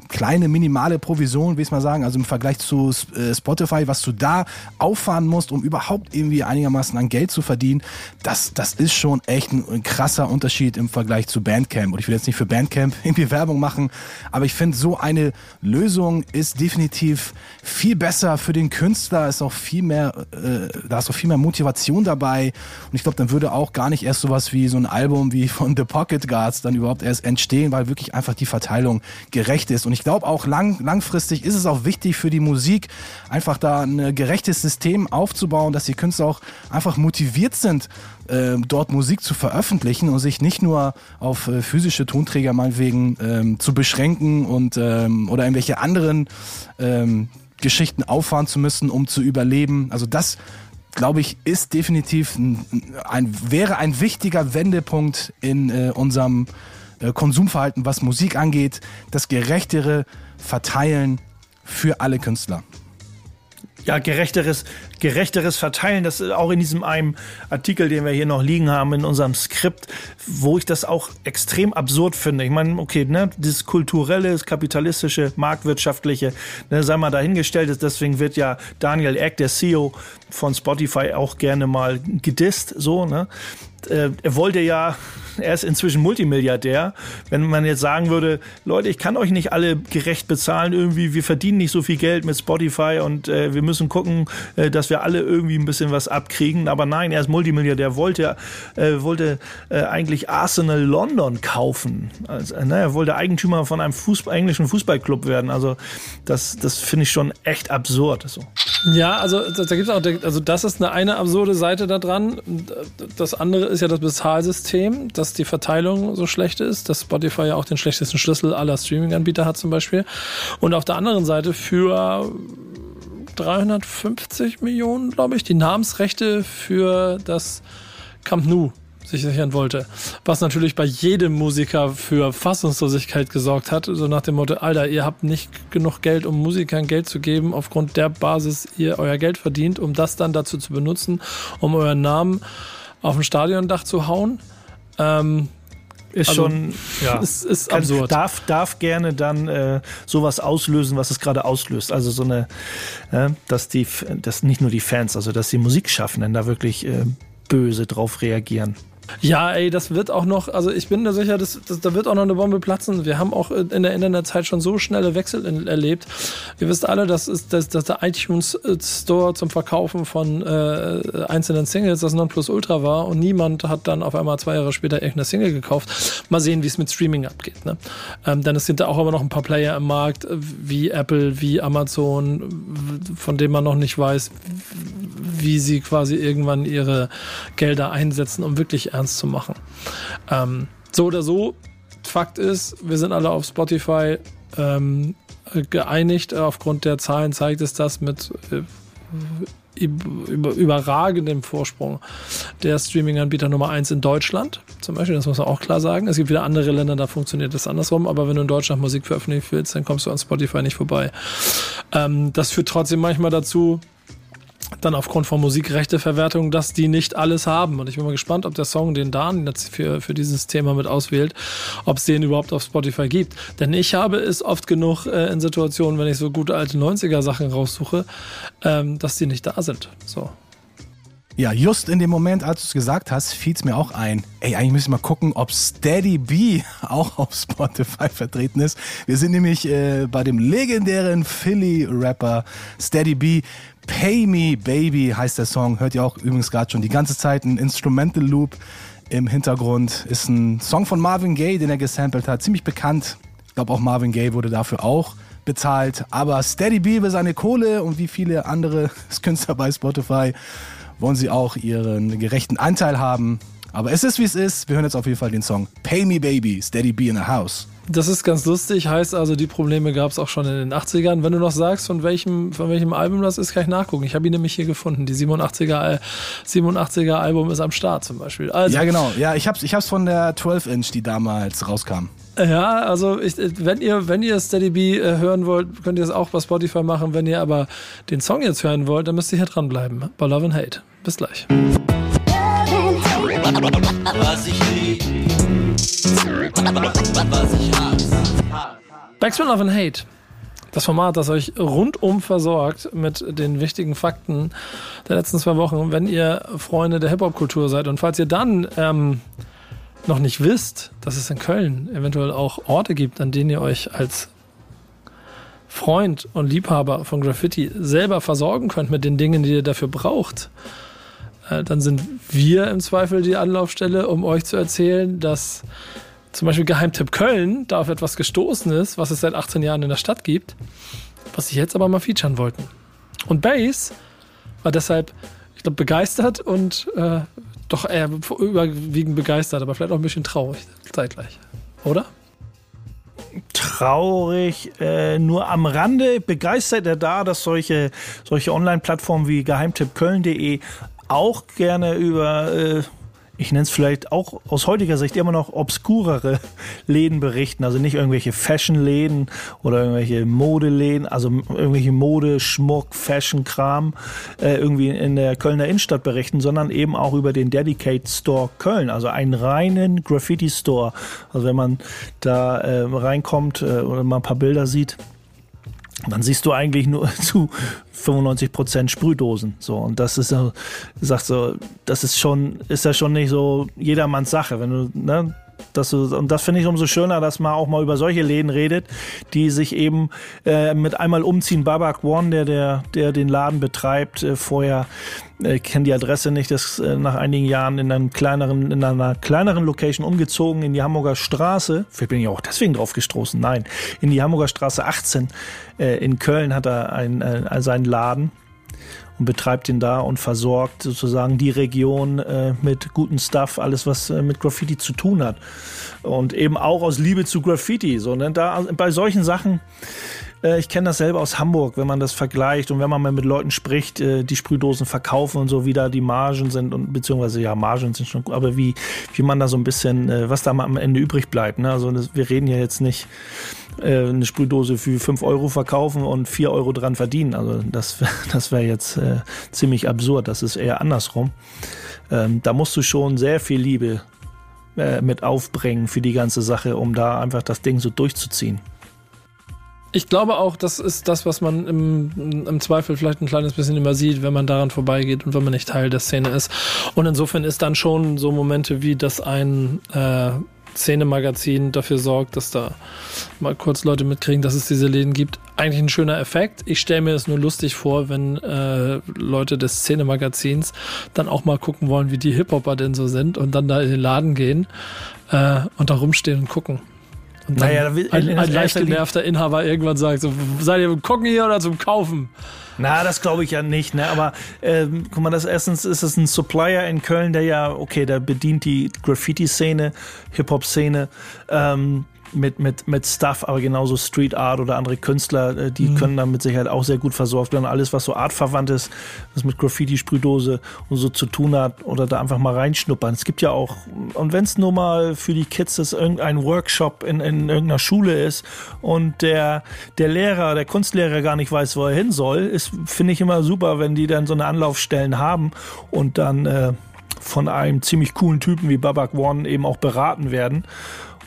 kleine minimale Provision, will ich mal sagen, also im Vergleich zu äh, Spotify, was du da auffahren musst, um überhaupt irgendwie einigermaßen an Geld zu verdienen, das, das ist schon echt ein, ein krasser Unterschied im Vergleich zu Bandcamp. Und ich will jetzt nicht für Bandcamp irgendwie Werbung machen, aber ich finde, so eine Lösung ist definitiv viel besser für den Künstler, ist auch viel mehr, äh, da ist auch viel mehr Motivation dabei. Und ich glaube, dann würde auch gar nicht erst sowas wie so ein Album wie von The Pocket Guards dann überhaupt erst entstehen, weil wirklich einfach die Verteilung gerecht ist. Und ich glaube auch lang, langfristig ist es auch wichtig für die Musik, einfach da ein gerechtes System aufzubauen, dass die Künstler auch einfach motiviert sind, äh, dort Musik zu veröffentlichen und sich nicht nur auf äh, physische Tonträger meinetwegen ähm, zu beschränken und ähm, oder irgendwelche anderen ähm, Geschichten auffahren zu müssen, um zu überleben. Also das glaube ich, ist definitiv ein, ein, wäre ein wichtiger Wendepunkt in äh, unserem äh, Konsumverhalten, was Musik angeht, das gerechtere Verteilen für alle Künstler. ja, gerechteres, gerechteres Verteilen, das ist auch in diesem einen Artikel, den wir hier noch liegen haben in unserem Skript, wo ich das auch extrem absurd finde. Ich meine, okay, ne, dieses kulturelle, das kapitalistische, marktwirtschaftliche, ne, sei mal dahingestellt ist, deswegen wird ja Daniel Eck, der CEO von Spotify, auch gerne mal gedisst, so, ne. Äh, er wollte ja, er ist inzwischen Multimilliardär. Wenn man jetzt sagen würde, Leute, ich kann euch nicht alle gerecht bezahlen, irgendwie, wir verdienen nicht so viel Geld mit Spotify und äh, wir müssen gucken, äh, dass wir alle irgendwie ein bisschen was abkriegen. Aber nein, er ist Multimilliardär, wollte, äh, wollte äh, eigentlich Arsenal London kaufen. Also, ne, er wollte Eigentümer von einem Fußball, englischen Fußballclub werden. Also das, das finde ich schon echt absurd. So. Ja, also da, gibt's auch, also das ist eine, eine absurde Seite da dran. Das andere ist ja das Bezahlsystem, dass die Verteilung so schlecht ist, dass Spotify ja auch den schlechtesten Schlüssel aller Streaming-Anbieter hat zum Beispiel. Und auf der anderen Seite für 350 Millionen, glaube ich, die Namensrechte für das Camp Nou sich sichern wollte. Was natürlich bei jedem Musiker für Fassungslosigkeit gesorgt hat, so nach dem Motto, Alter, ihr habt nicht genug Geld, um Musikern Geld zu geben, aufgrund der Basis ihr euer Geld verdient, um das dann dazu zu benutzen, um euren Namen auf ein Stadiondach zu hauen. Ähm, Ist Also, schon, ja. es ist Kann, absurd. Darf, darf gerne dann äh, sowas auslösen, was es gerade auslöst. Also so eine, äh, dass die, dass nicht nur die Fans, also dass die Musikschaffenden da wirklich äh, böse drauf reagieren. Ja, ey, das wird auch noch, also ich bin da sicher, das, das, da wird auch noch eine Bombe platzen. Wir haben auch in der Internetzeit schon so schnelle Wechsel in, erlebt. Ihr wisst alle, dass, ist, dass, dass der iTunes Store zum Verkaufen von äh, einzelnen Singles das Nonplusultra war und niemand hat dann auf einmal zwei Jahre später irgendeine Single gekauft. Mal sehen, wie es mit Streaming abgeht. Ne? Ähm, denn es sind da auch immer noch ein paar Player im Markt, äh, wie Apple, wie Amazon, von denen man noch nicht weiß, wie sie quasi irgendwann ihre Gelder einsetzen, um wirklich ernst zu machen. Ähm, so oder so, Fakt ist, wir sind alle auf Spotify ähm, geeinigt. Aufgrund der Zahlen zeigt es das mit äh, über, überragendem Vorsprung der Streaming-Anbieter Nummer eins in Deutschland. Zum Beispiel, das muss man auch klar sagen. Es gibt wieder andere Länder, da funktioniert das andersrum. Aber wenn du in Deutschland Musik veröffentlichen willst, dann kommst du an Spotify nicht vorbei. Ähm, das führt trotzdem manchmal dazu, dann aufgrund von Musikrechteverwertung, dass die nicht alles haben. Und ich bin mal gespannt, ob der Song, den Dan jetzt für, für dieses Thema mit auswählt, ob es den überhaupt auf Spotify gibt. Denn ich habe es oft genug äh, in Situationen, wenn ich so gute alte 90er Sachen raussuche, ähm, dass die nicht da sind. So. Ja, just in dem Moment, als du es gesagt hast, fiel es mir auch ein. Ey, eigentlich müssen wir mal gucken, ob Steady B auch auf Spotify vertreten ist. Wir sind nämlich äh, bei dem legendären Philly-Rapper Steady B. Pay Me Baby heißt der Song. Hört ihr auch übrigens gerade schon die ganze Zeit ein Instrumental Loop im Hintergrund. Ist ein Song von Marvin Gaye, den er gesampelt hat. Ziemlich bekannt. Ich glaube auch Marvin Gaye wurde dafür auch bezahlt. Aber Steady B will seine Kohle und wie viele andere Künstler bei Spotify wollen sie auch ihren gerechten Anteil haben. Aber es ist wie es ist. Wir hören jetzt auf jeden Fall den Song Pay Me Baby, Steady B in the House. Das ist ganz lustig, heißt also, die Probleme gab es auch schon in den 80ern. Wenn du noch sagst, von welchem, von welchem Album das ist, kann ich nachgucken. Ich habe ihn nämlich hier gefunden. Die 87er, 87er Album ist am Start zum Beispiel. Also, ja, genau. Ja, ich hab's, ich hab's von der 12-Inch, die damals rauskam. Ja, also ich, wenn ihr, wenn ihr Steady B äh, hören wollt, könnt ihr es auch bei Spotify machen. Wenn ihr aber den Song jetzt hören wollt, dann müsst ihr hier dranbleiben. Bei Love and Hate. Bis gleich. Was. Backspin Love and Hate. Das Format, das euch rundum versorgt mit den wichtigen Fakten der letzten zwei Wochen, wenn ihr Freunde der Hip-Hop-Kultur seid. Und falls ihr dann ähm, noch nicht wisst, dass es in Köln eventuell auch Orte gibt, an denen ihr euch als Freund und Liebhaber von Graffiti selber versorgen könnt mit den Dingen, die ihr dafür braucht, dann sind wir im Zweifel die Anlaufstelle, um euch zu erzählen, dass zum Beispiel Geheimtipp Köln da auf etwas gestoßen ist, was es seit 18 Jahren in der Stadt gibt, was sie jetzt aber mal featuren wollten. Und Base war deshalb, ich glaube, begeistert und äh, doch eher überwiegend begeistert, aber vielleicht auch ein bisschen traurig zeitgleich. Oder? Traurig, äh, nur am Rande begeistert er da, dass solche, solche Online-Plattformen wie geheimtippköln.de auch gerne über äh, ich nenne es vielleicht auch aus heutiger Sicht immer noch obskurere Läden berichten. Also nicht irgendwelche Fashion-Läden oder irgendwelche Modeläden, also irgendwelche Mode, Schmuck, Fashion-Kram äh, irgendwie in der Kölner Innenstadt berichten, sondern eben auch über den Dedicate Store Köln, also einen reinen Graffiti-Store. Also wenn man da äh, reinkommt äh, oder mal ein paar Bilder sieht, dann siehst du eigentlich nur zu 95 Prozent Sprühdosen. So, und das ist so, sagt so, das ist schon, ist ja schon nicht so jedermanns Sache. Wenn du, ne, dass du, und das finde ich umso schöner, dass man auch mal über solche Läden redet, die sich eben äh, mit einmal umziehen. Babak One, der, der, der den Laden betreibt, äh, vorher äh, kenne die Adresse nicht, ist äh, nach einigen Jahren in einem kleineren, in einer kleineren Location umgezogen in die Hamburger Straße. Vielleicht bin ich auch deswegen drauf gestoßen. Nein, in die Hamburger Straße 18 äh, in Köln hat er ein, äh, seinen Laden und betreibt ihn da und versorgt sozusagen die Region äh, mit guten Stuff, alles was äh, mit Graffiti zu tun hat. Und eben auch aus Liebe zu Graffiti. So, ne? da, bei solchen Sachen, äh, ich kenne das selber aus Hamburg, wenn man das vergleicht und wenn man mal mit Leuten spricht, äh, die Sprühdosen verkaufen und so, wie da die Margen sind und beziehungsweise ja, Margen sind schon, aber wie, wie man da so ein bisschen, äh, was da mal am Ende übrig bleibt. Ne? Also das, wir reden ja jetzt nicht äh, eine Sprühdose für 5 Euro verkaufen und 4 Euro dran verdienen. Also das, das wäre jetzt äh, ziemlich absurd. Das ist eher andersrum. Ähm, da musst du schon sehr viel Liebe äh, mit aufbringen für die ganze Sache, um da einfach das Ding so durchzuziehen. Ich glaube auch, das ist das, was man im, im, Zweifel vielleicht ein kleines bisschen immer sieht, wenn man daran vorbeigeht und wenn man nicht Teil der Szene ist. Und insofern ist dann schon so Momente wie, dass ein äh, Szene-Magazin dafür sorgt, dass da mal kurz Leute mitkriegen, dass es diese Läden gibt. Eigentlich ein schöner Effekt. Ich stelle mir es nur lustig vor, wenn äh, Leute des Szene-Magazins dann auch mal gucken wollen, wie die Hip-Hopper denn so sind und dann da in den Laden gehen äh, und da rumstehen und gucken. Und dann Naja, ein, in ein erster leicht genervter Inhaber irgendwann sagt, so, seid ihr zum Gucken hier oder zum Kaufen? Na, das glaube ich ja nicht. Ne? Aber ähm, guck mal, das erstens ist es ein Supplier in Köln, der ja, okay, der bedient die Graffiti-Szene, Hip-Hop-Szene ähm, mit, mit, mit Stuff, aber genauso Street Art oder andere Künstler, äh, die können dann mit Sicherheit auch sehr gut versorgt werden. Alles, was so artverwandt ist, was mit Graffiti, Sprühdose und so zu tun hat oder da einfach mal reinschnuppern. Es gibt ja auch, und wenn es nur mal für die Kids ist, irgendein Workshop in, in irgendeiner Schule ist und der, der Lehrer, der Kunstlehrer gar nicht weiß, wo er hin soll, ist, finde ich immer super, wenn die dann so eine Anlaufstellen haben und dann äh, von einem ziemlich coolen Typen wie Babak One eben auch beraten werden.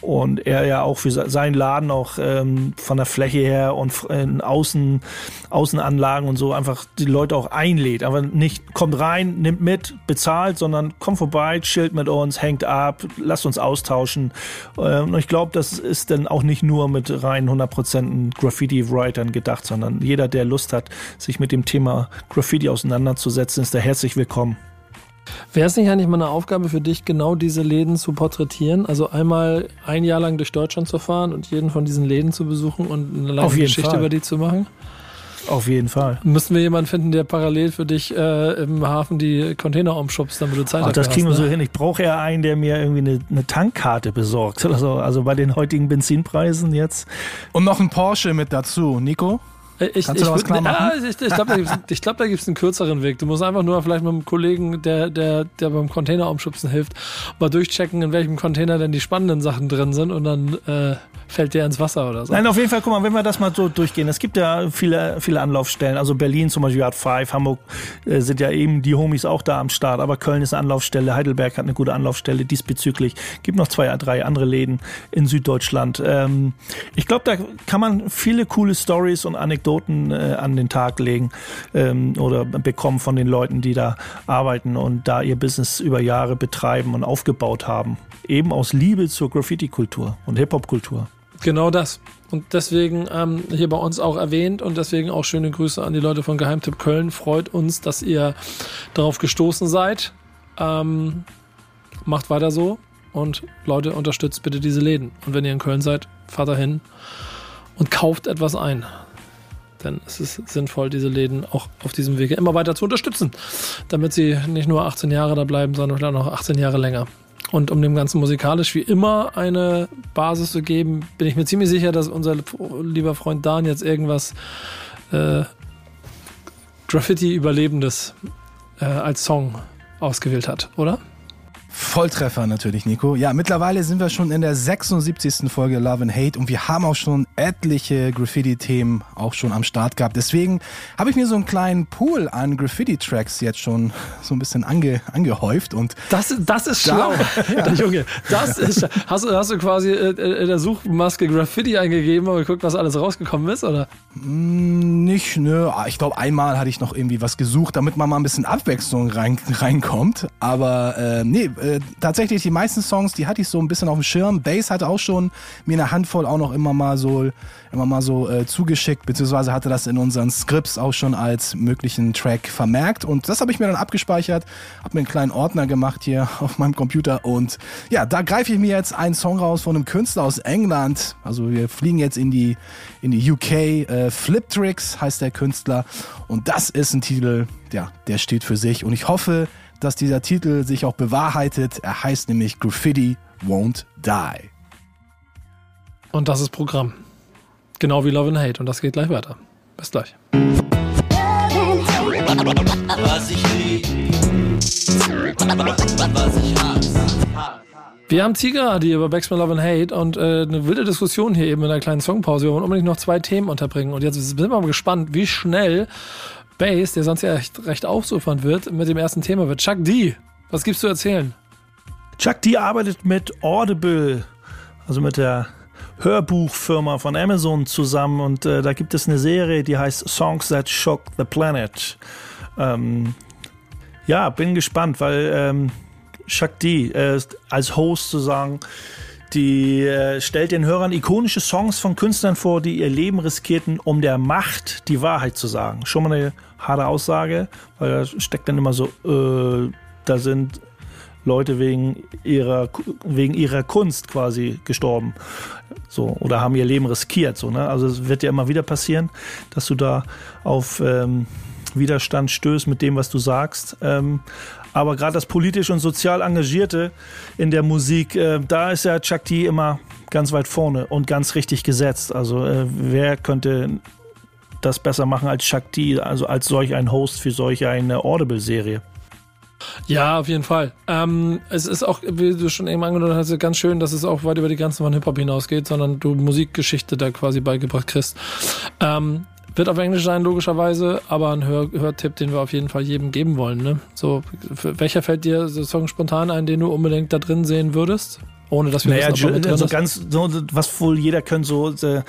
Und er ja auch für se- seinen Laden auch ähm, von der Fläche her und in Außen, Außenanlagen und so einfach die Leute auch einlädt. Aber nicht kommt rein, nimmt mit, bezahlt, sondern kommt vorbei, chillt mit uns, hängt ab, lasst uns austauschen. Ähm, und ich glaube, das ist dann auch nicht nur mit rein 100% Graffiti-Writern gedacht, sondern jeder, der Lust hat, sich mit dem Thema Graffiti auseinanderzusetzen, ist da herzlich willkommen. Wäre es nicht eigentlich mal eine Aufgabe für dich, genau diese Läden zu porträtieren? Also einmal ein Jahr lang durch Deutschland zu fahren und jeden von diesen Läden zu besuchen und eine lange Geschichte Fall. über die zu machen? Auf jeden Fall. Müssten wir jemanden finden, der parallel für dich äh, im Hafen die Container umschubst, damit du Zeit Ach, dafür das kriegen wir hast, so ne? hin. Ich brauche eher einen, der mir irgendwie eine, eine Tankkarte besorgt. Oder so. Also bei den heutigen Benzinpreisen jetzt. Und noch ein Porsche mit dazu. Nico? Äh, Ich, Kannst du was würd- klar machen? Ja, ich, ich glaube, da gibt es ich glaub, da gibt's einen kürzeren Weg. Du musst einfach nur vielleicht mit einem Kollegen, der, der, der beim Container umschubsen hilft, mal durchchecken, in welchem Container denn die spannenden Sachen drin sind und dann äh, fällt der ins Wasser oder so. Nein, auf jeden Fall, guck mal, wenn wir das mal so durchgehen. Es gibt ja viele, viele Anlaufstellen. Also Berlin zum Beispiel hat Five, Hamburg äh, sind ja eben die Homies auch da am Start. Aber Köln ist eine Anlaufstelle, Heidelberg hat eine gute Anlaufstelle diesbezüglich. Gibt noch zwei, drei andere Läden in Süddeutschland. Ähm, ich glaube, da kann man viele coole Stories und Anekdoten äh, an den Tag legen ähm, oder bekommen von den Leuten, die da arbeiten und da ihr Business über Jahre betreiben und aufgebaut haben. Eben aus Liebe zur Graffiti-Kultur und Hip-Hop-Kultur. Genau das. Und deswegen ähm, hier bei uns auch erwähnt und deswegen auch schöne Grüße an die Leute von Geheimtipp Köln. Freut uns, dass ihr darauf gestoßen seid. Ähm, macht weiter so und Leute, unterstützt bitte diese Läden. Und wenn ihr in Köln seid, fahrt dahin und kauft etwas ein. Denn es ist sinnvoll, diese Läden auch auf diesem Wege immer weiter zu unterstützen, damit sie nicht nur 18 Jahre da bleiben, sondern vielleicht noch 18 Jahre länger. Und um dem Ganzen musikalisch wie immer eine Basis zu geben, bin ich mir ziemlich sicher, dass unser lieber Freund Dan jetzt irgendwas äh, Graffiti-Überlebendes äh, als Song ausgewählt hat, oder? Volltreffer natürlich, Nico. Ja, mittlerweile sind wir schon in der 76. Folge Love and Hate und wir haben auch schon etliche Graffiti-Themen auch schon am Start gehabt. Deswegen habe ich mir so einen kleinen Pool an Graffiti-Tracks jetzt schon so ein bisschen ange, angehäuft und Das, das ist schlau. Der Junge, das ist, hast, du- hast du quasi äh, in der Suchmaske Graffiti eingegeben und geguckt, was alles rausgekommen ist, oder? nicht, nö, ah, ich glaube einmal hatte ich noch irgendwie was gesucht, damit man mal ein bisschen Abwechslung rein, reinkommt. Aber äh, nee, äh, tatsächlich die meisten Songs, die hatte ich so ein bisschen auf dem Schirm. Bass hatte auch schon mir eine Handvoll auch noch immer mal so, immer mal so äh, zugeschickt, beziehungsweise hatte das in unseren Scripts auch schon als möglichen Track vermerkt. Und das habe ich mir dann abgespeichert, habe mir einen kleinen Ordner gemacht hier auf meinem Computer und ja, da greife ich mir jetzt einen Song raus von einem Künstler aus England. Also wir fliegen jetzt in die in die UK. Äh, Flip Tricks heißt der Künstler und das ist ein Titel, ja, der steht für sich und ich hoffe, dass dieser Titel sich auch bewahrheitet. Er heißt nämlich Graffiti Won't Die. Und das ist Programm. Genau wie Love and Hate. Und das geht gleich weiter. Bis gleich. Was ich lieb, was ich hasse. Wir haben Tiger, die über Backspin Love and Hate und äh, eine wilde Diskussion hier eben in einer kleinen Songpause. Wir wollen unbedingt noch zwei Themen unterbringen. Und jetzt sind wir mal gespannt, wie schnell Bass, der sonst ja recht, recht aufsufernd wird, mit dem ersten Thema wird. Chuck D, was gibt's zu erzählen? Chuck D arbeitet mit Audible, also mit der Hörbuchfirma von Amazon zusammen und äh, da gibt es eine Serie, die heißt Songs That Shook the Planet. Ähm, ja, bin gespannt, weil ähm, Chuck D äh, als Host sozusagen, die äh, stellt den Hörern ikonische Songs von Künstlern vor, die ihr Leben riskierten, um der Macht die Wahrheit zu sagen. Schon mal eine harte Aussage, weil da steckt dann immer so, äh, da sind Leute wegen ihrer, wegen ihrer Kunst quasi gestorben. So, oder haben ihr Leben riskiert. So, ne? Also es wird ja immer wieder passieren, dass du da auf ähm, Widerstand stößt mit dem, was du sagst. Ähm, aber gerade das politisch und sozial Engagierte in der Musik, äh, da ist ja Chuck D immer ganz weit vorne und ganz richtig gesetzt. Also äh, wer könnte das besser machen als Chuck D, also als solch ein Host für solch eine Audible-Serie? Ja, auf jeden Fall. Ähm, es ist auch, wie du schon eben angedeutet hast, ganz schön, dass es auch weit über die Grenzen von Hip-Hop hinausgeht, sondern du Musikgeschichte da quasi beigebracht kriegst. Ähm, wird auf Englisch sein, logischerweise, aber ein Hör Hörtipp, den wir auf jeden Fall jedem geben wollen. Ne? So, welcher fällt dir so Song spontan ein, den du unbedingt da drin sehen würdest? Ohne dass wir naja, wissen, ob er mit drin so ist? ganz, so, was wohl jeder könnte, so the,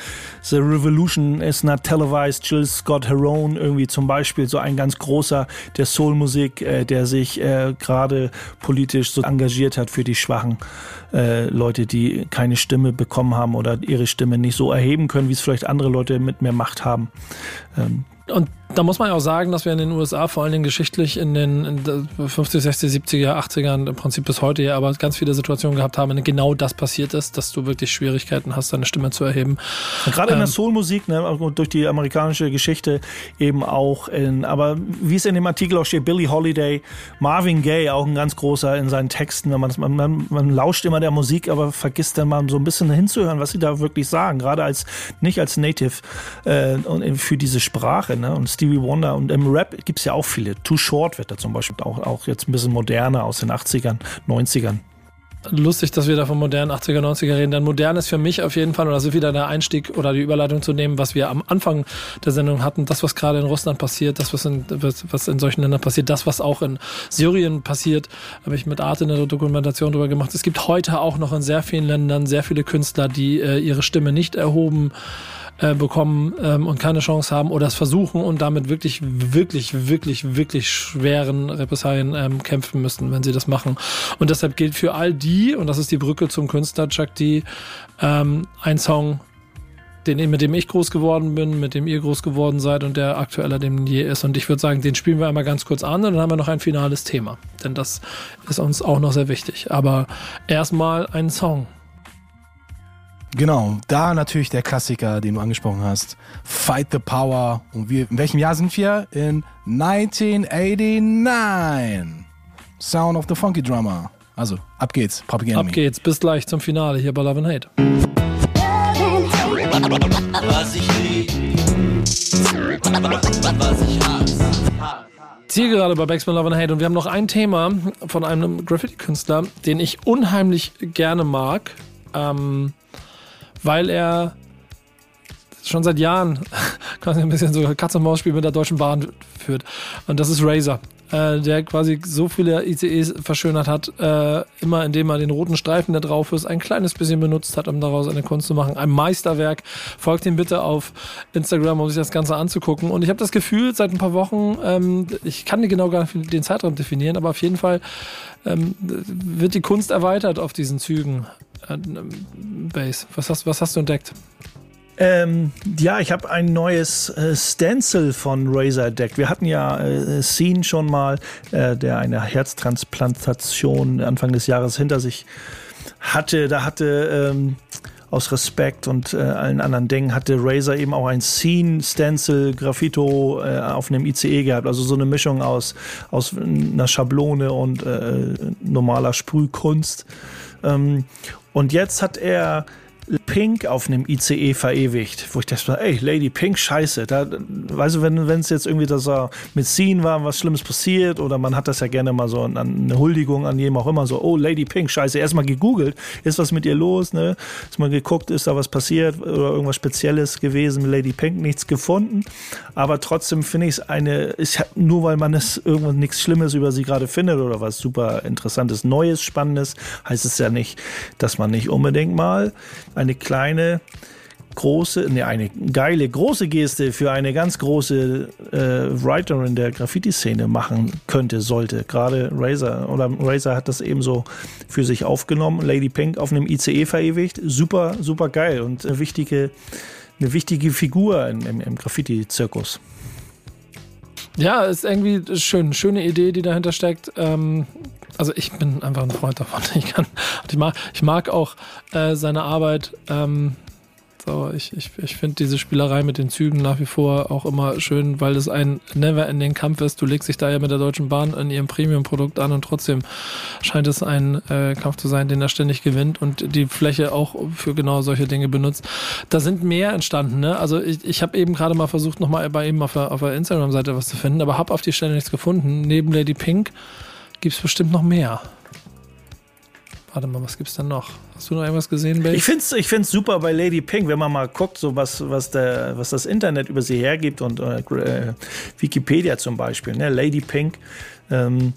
the Revolution is not televised, Jill Scott Heron irgendwie zum Beispiel, so ein ganz großer der Soulmusik, äh, der sich äh, gerade politisch so engagiert hat für die schwachen äh, Leute, die keine Stimme bekommen haben oder ihre Stimme nicht so erheben können, wie es vielleicht andere Leute mit mehr Macht haben. Ähm, Und da muss man ja auch sagen, dass wir in den USA vor allen Dingen geschichtlich in den in der 50, 60, 70er, 80ern, im Prinzip bis heute ja, aber ganz viele Situationen gehabt haben, in denen genau das passiert ist, dass du wirklich Schwierigkeiten hast, deine Stimme zu erheben. Und Gerade in der Ähm, Soulmusik, ne, durch die amerikanische Geschichte eben auch in, aber wie es in dem Artikel auch steht, Billie Holiday, Marvin Gaye, auch ein ganz großer in seinen Texten, man, man, man lauscht immer der Musik, aber vergisst dann mal so ein bisschen hinzuhören, was sie da wirklich sagen, gerade als, nicht als Native äh, und für diese Sprache, ne, und Stevie Wonder und im Rap gibt's ja auch viele. Too Short wird da zum Beispiel auch, auch jetzt ein bisschen moderner aus den 80ern, 90ern. lustig, dass wir da von modernen 80er, 90er reden. Denn modern ist für mich auf jeden Fall, und das ist wieder der Einstieg oder die Überleitung zu nehmen, was wir am Anfang der Sendung hatten, das, was gerade in Russland passiert, das, was in, was, in solchen Ländern passiert, das, was auch in Syrien passiert, habe ich mit Art in der Dokumentation drüber gemacht. Es gibt heute auch noch in sehr vielen Ländern sehr viele Künstler, die äh, ihre Stimme nicht erhoben äh, bekommen ähm, und keine Chance haben oder es versuchen und damit wirklich, wirklich, wirklich, wirklich schweren Repressalien ähm, kämpfen müssen, wenn sie das machen. Und deshalb gilt für all die, und das ist die Brücke zum Künstler Chuck D, ähm, ein Song, den, mit dem ich groß geworden bin, mit dem ihr groß geworden seid und der aktueller denn je ist. Und ich würde sagen, den spielen wir einmal ganz kurz an und dann haben wir noch ein finales Thema. Denn das ist uns auch noch sehr wichtig. Aber erstmal ein Song. Genau, da natürlich der Klassiker, den du angesprochen hast. Fight the Power. Und wir, in welchem Jahr sind wir? In 1989. Sound of the Funky Drummer. Also, ab geht's. Enemy. Ab geht's, bis gleich zum Finale hier bei Love and Hate. Was ich lieb, was ich hasse. Zielgerade bei Backspin Love and Hate und wir haben noch ein Thema von einem Graffiti-Künstler, den ich unheimlich gerne mag, ähm, weil er schon seit Jahren quasi ein bisschen so Katz und Maus Spiel mit der Deutschen Bahn führt. Und das ist Razer, äh, der quasi so viele ICEs verschönert hat, äh, immer indem er den roten Streifen, der drauf ist, ein kleines bisschen benutzt hat, um daraus eine Kunst zu machen. Ein Meisterwerk. Folgt ihm bitte auf Instagram, um sich das Ganze anzugucken. Und ich habe das Gefühl, seit ein paar Wochen, ähm, ich kann genau gar nicht den Zeitraum definieren, aber auf jeden Fall ähm, wird die Kunst erweitert auf diesen Zügen. Äh, Base. Was hast, was hast du entdeckt? Ähm, ja, ich habe ein neues äh, Stencil von Razer entdeckt. Wir hatten ja äh, Scene schon mal, äh, der eine Herztransplantation Anfang des Jahres hinter sich hatte. Da hatte ähm, aus Respekt und äh, allen anderen Dingen hatte Razer eben auch ein Scene Stencil Graffito äh, auf einem ICE gehabt. Also so eine Mischung aus, aus einer Schablone und äh, normaler Sprühkunst. Ähm, und jetzt hat er Pink auf einem ICE verewigt, wo ich dachte, ey, Lady Pink, scheiße. Da, weißt du, wenn es jetzt irgendwie das mit Scene war, was Schlimmes passiert, oder man hat das ja gerne mal so eine Huldigung an jedem auch immer so, oh, Lady Pink, scheiße, erstmal gegoogelt, ist was mit ihr los, ne? Ist mal geguckt, ist da was passiert oder irgendwas Spezielles gewesen mit Lady Pink, nichts gefunden. Aber trotzdem finde ich es eine, ich, nur weil man es irgendwas nichts Schlimmes über sie gerade findet oder was super interessantes, Neues, Spannendes, heißt es ja nicht, dass man nicht unbedingt mal eine kleine große, ne, eine geile große Geste für eine ganz große äh, Writerin der Graffiti-Szene machen könnte, sollte. Gerade Razer oder Razer hat das eben so für sich aufgenommen. Lady Pink auf einem ICE verewigt. Super, super geil und eine wichtige, eine wichtige Figur im, im, im Graffiti-Zirkus. Ja, ist irgendwie schön. Schöne Idee, die dahinter steckt. Ähm, also ich bin einfach ein Freund davon. Ich, kann, ich, mag, ich mag auch äh, seine Arbeit. Ähm, so, ich ich, ich finde diese Spielerei mit den Zügen nach wie vor auch immer schön, weil es ein never-ending Kampf ist. Du legst dich da ja mit der Deutschen Bahn in ihrem Premium-Produkt an und trotzdem scheint es ein äh, Kampf zu sein, den er ständig gewinnt und die Fläche auch für genau solche Dinge benutzt. Da sind mehr entstanden. Ne? Also ich, ich habe eben gerade mal versucht, nochmal bei ihm auf der, auf der Instagram-Seite was zu finden, aber habe auf die Stelle nichts gefunden. Neben Lady Pink gibt es bestimmt noch mehr. Warte mal, was gibt's denn noch? Hast du noch irgendwas gesehen, Babe? Ich finde es ich find's super bei Lady Pink, wenn man mal guckt, so was, was, der, was das Internet über sie hergibt und äh, Wikipedia zum Beispiel. Ne? Lady Pink, ähm,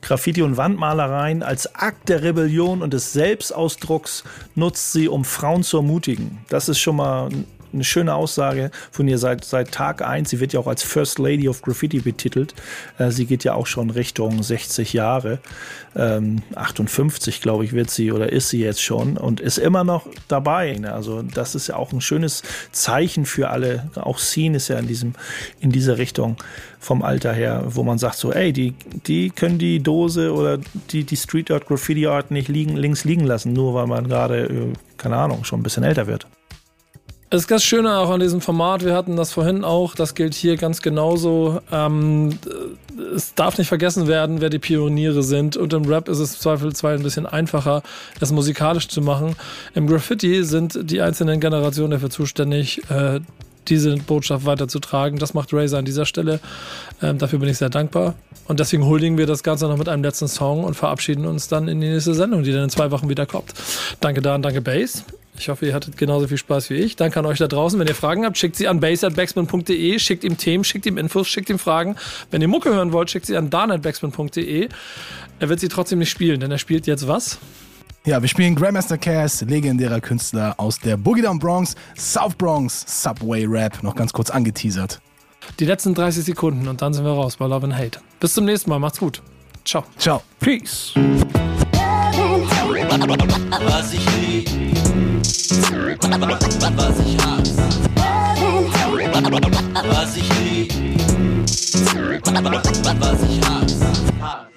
Graffiti und Wandmalereien als Akt der Rebellion und des Selbstausdrucks nutzt sie, um Frauen zu ermutigen. Das ist schon mal eine schöne Aussage von ihr seit, seit Tag 1. Sie wird ja auch als First Lady of Graffiti betitelt. Äh, sie geht ja auch schon Richtung 60 Jahre. Ähm, 58, glaube ich, wird sie oder ist sie jetzt schon und ist immer noch dabei. Ne? Also das ist ja auch ein schönes Zeichen für alle. Auch Scene ist ja in, diesem, in diese Richtung vom Alter her, wo man sagt so, ey, die, die können die Dose oder die, die Street Art, Graffiti Art nicht liegen, links liegen lassen, nur weil man gerade, äh, keine Ahnung, schon ein bisschen älter wird. Es ist ganz schön auch an diesem Format, wir hatten das vorhin auch, das gilt hier ganz genauso. Ähm, es darf nicht vergessen werden, wer die Pioniere sind. Und im Rap ist es zweifelsfrei ein bisschen einfacher, das musikalisch zu machen. Im Graffiti sind die einzelnen Generationen dafür zuständig, äh, diese Botschaft weiterzutragen. Das macht Razer an dieser Stelle. Ähm, dafür bin ich sehr dankbar. Und deswegen huldigen wir das Ganze noch mit einem letzten Song und verabschieden uns dann in die nächste Sendung, die dann in zwei Wochen wieder kommt. Danke Dan, danke Bass. Ich hoffe, ihr hattet genauso viel Spaß wie ich. Danke an euch da draußen. Wenn ihr Fragen habt, schickt sie an base.backspin.de, schickt ihm Themen, schickt ihm Infos, schickt ihm Fragen. Wenn ihr Mucke hören wollt, schickt sie an dan.backspin.de. Er wird sie trotzdem nicht spielen, denn er spielt jetzt was? Ja, wir spielen Grandmaster Cass, legendärer Künstler aus der Boogie Down Bronx, South Bronx, Subway Rap, noch ganz kurz angeteasert. Die letzten 30 Sekunden und dann sind wir raus bei Love and Hate. Bis zum nächsten Mal, macht's gut. Ciao. Ciao. Peace. Was ich lieb, was ich hasse. Was ich lieb, was ich hasse.